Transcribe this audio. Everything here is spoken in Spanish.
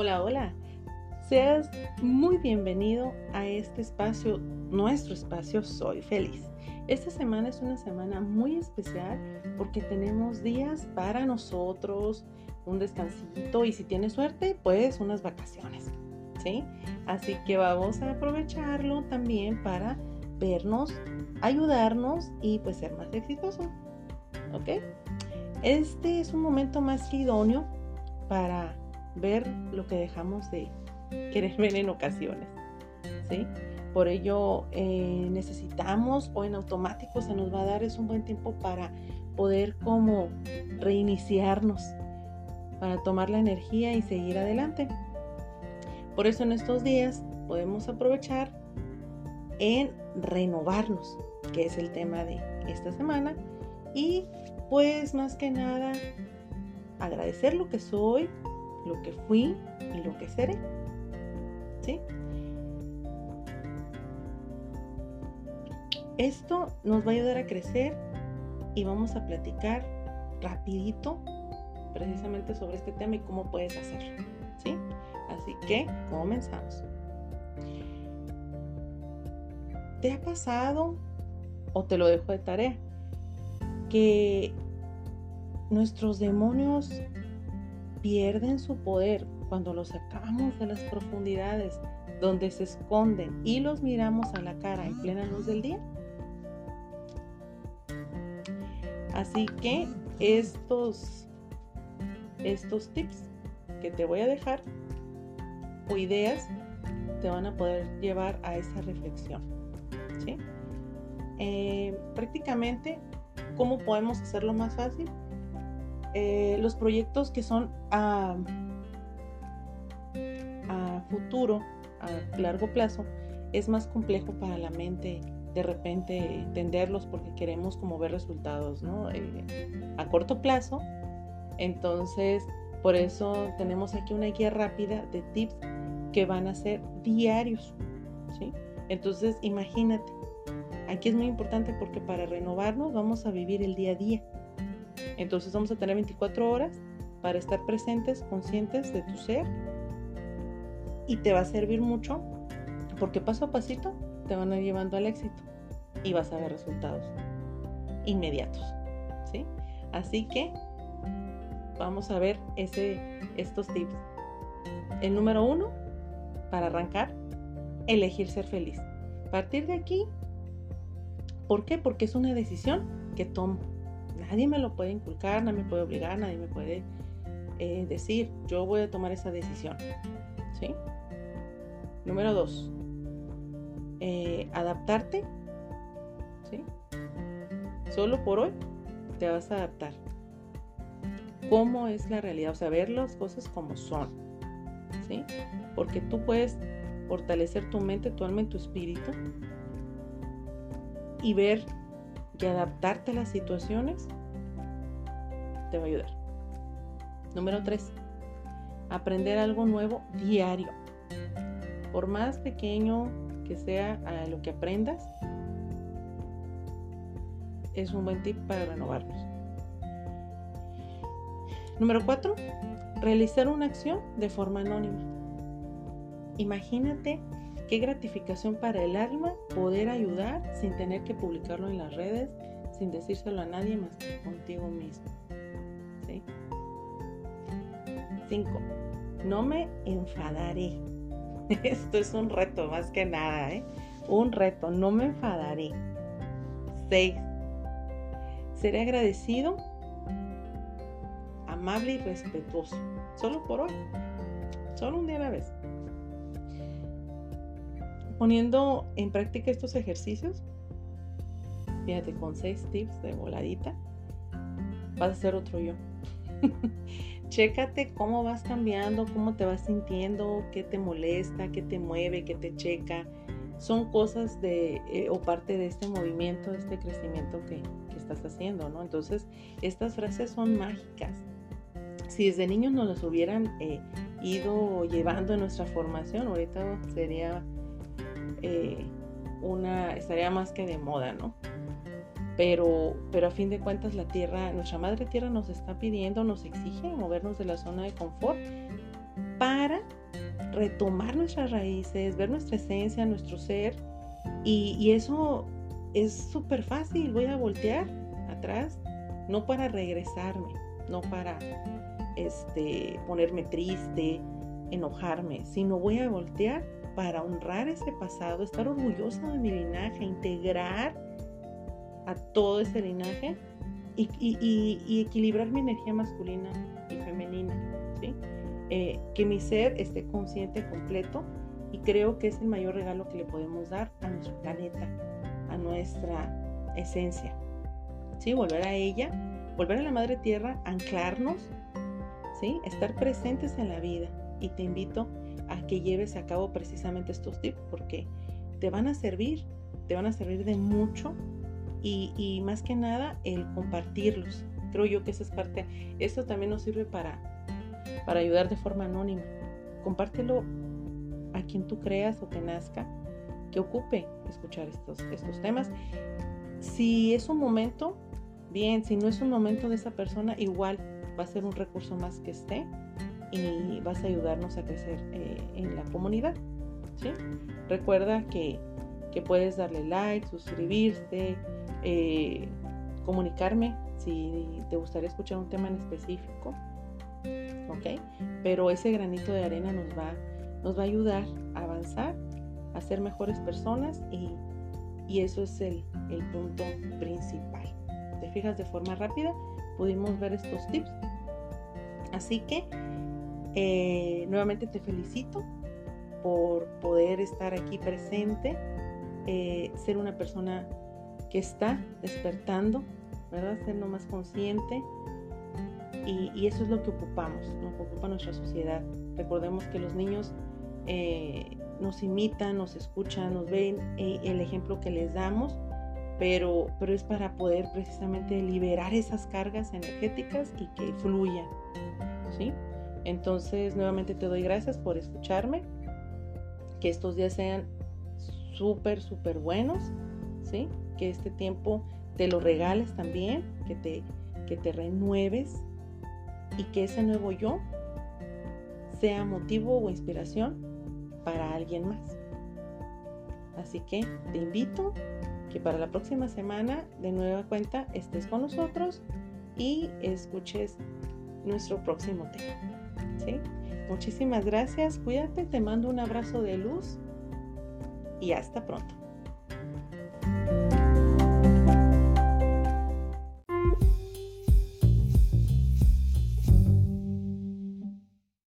Hola, hola. Seas muy bienvenido a este espacio, nuestro espacio Soy Feliz. Esta semana es una semana muy especial porque tenemos días para nosotros, un descansito y si tienes suerte, pues unas vacaciones. ¿Sí? Así que vamos a aprovecharlo también para vernos, ayudarnos y pues ser más exitosos. ¿Ok? Este es un momento más idóneo para ver lo que dejamos de querer ver en ocasiones. ¿sí? Por ello eh, necesitamos o en automático se nos va a dar es un buen tiempo para poder como reiniciarnos, para tomar la energía y seguir adelante. Por eso en estos días podemos aprovechar en renovarnos, que es el tema de esta semana, y pues más que nada agradecer lo que soy, lo que fui y lo que seré. ¿Sí? Esto nos va a ayudar a crecer y vamos a platicar rapidito precisamente sobre este tema y cómo puedes hacerlo. ¿Sí? Así que comenzamos. ¿Te ha pasado o te lo dejo de tarea que nuestros demonios pierden su poder cuando los sacamos de las profundidades donde se esconden y los miramos a la cara en plena luz del día. Así que estos, estos tips que te voy a dejar o ideas te van a poder llevar a esa reflexión. ¿sí? Eh, prácticamente, ¿cómo podemos hacerlo más fácil? Eh, los proyectos que son a, futuro, a largo plazo, es más complejo para la mente de repente entenderlos porque queremos como ver resultados eh, a corto plazo. Entonces, por eso tenemos aquí una guía rápida de tips que van a ser diarios. ¿sí? Entonces, imagínate, aquí es muy importante porque para renovarnos vamos a vivir el día a día. Entonces vamos a tener 24 horas para estar presentes, conscientes de tu ser y te va a servir mucho porque paso a pasito te van a ir llevando al éxito y vas a ver resultados inmediatos. ¿sí? Así que vamos a ver ese, estos tips. El número uno, para arrancar, elegir ser feliz. A partir de aquí, ¿por qué? Porque es una decisión que tomo. Nadie me lo puede inculcar, nadie me puede obligar, nadie me puede eh, decir, yo voy a tomar esa decisión. ¿Sí? Número dos, eh, adaptarte. ¿Sí? Solo por hoy te vas a adaptar. ¿Cómo es la realidad? O sea, ver las cosas como son. ¿Sí? Porque tú puedes fortalecer tu mente, tu alma y tu espíritu y ver que adaptarte a las situaciones te va a ayudar. Número 3. Aprender algo nuevo diario. Por más pequeño que sea lo que aprendas, es un buen tip para renovarnos. Número 4. Realizar una acción de forma anónima. Imagínate qué gratificación para el alma poder ayudar sin tener que publicarlo en las redes, sin decírselo a nadie más que contigo mismo. 5. No me enfadaré. Esto es un reto más que nada, ¿eh? Un reto, no me enfadaré. 6. Seré agradecido, amable y respetuoso. Solo por hoy. Solo un día a la vez. Poniendo en práctica estos ejercicios, fíjate, con 6 tips de voladita, vas a ser otro yo. Chécate cómo vas cambiando, cómo te vas sintiendo, qué te molesta, qué te mueve, qué te checa. Son cosas de eh, o parte de este movimiento, de este crecimiento que, estás haciendo, ¿no? Entonces, estas frases son mágicas. Si desde niños nos las hubieran eh, ido llevando en nuestra formación, ahorita sería eh, una, estaría más que de moda, ¿no? pero, pero a fin de cuentas la tierra, nuestra madre tierra nos está pidiendo, nos exige movernos de la zona de confort para retomar nuestras raíces, ver nuestra esencia, nuestro ser. Y, eso es súper fácil. Voy a voltear atrás, no para regresarme, no para este, ponerme triste, enojarme, sino voy a voltear para honrar ese pasado, estar orgullosa de mi linaje, integrar a todo ese linaje y, equilibrar mi energía masculina y femenina. ¿sí? Eh, que mi ser esté consciente completo y creo que es el mayor regalo que le podemos dar a nuestro planeta, a nuestra esencia. ¿Sí? Volver a ella, volver a la madre tierra, anclarnos, ¿sí? estar presentes en la vida. Y te invito a que lleves a cabo precisamente estos tips porque te van a servir, te van a servir de mucho y, más que nada el compartirlos. Creo yo que esa es parte, esto también nos sirve para, para ayudar de forma anónima. Compártelo a quien tú creas o que nazca, que ocupe escuchar estos, estos temas. Si es un momento, bien, si no es un momento de esa persona, igual va a ser un recurso más que esté y vas a ayudarnos a crecer eh, en la comunidad. Recuerda que, que puedes darle like, suscribirte, eh, comunicarme si te gustaría escuchar un tema en específico. ¿Ok? Pero ese granito de arena nos va, nos va a ayudar a avanzar, a ser mejores personas y, eso es el, punto principal. ¿Te fijas de forma rápida? Pudimos ver estos tips. Así que eh, nuevamente te felicito por poder estar aquí presente, eh, ser una persona que está despertando, ¿verdad? Ser lo más consciente. Y, eso es lo que ocupamos, lo que ocupa nuestra sociedad. Recordemos que los niños eh, nos imitan, nos escuchan, nos ven el ejemplo que les damos, pero, pero es para poder precisamente liberar esas cargas energéticas y que fluyan. ¿sí? Entonces, nuevamente te doy gracias por escucharme. Que estos días sean súper, súper buenos. ¿sí? que este tiempo te lo regales también, que te, que te renueves y que ese nuevo yo sea motivo o inspiración para alguien más. Así que te invito que para la próxima semana de nueva cuenta estés con nosotros y escuches nuestro próximo tema. Muchísimas gracias, cuídate, te mando un abrazo de luz y hasta pronto.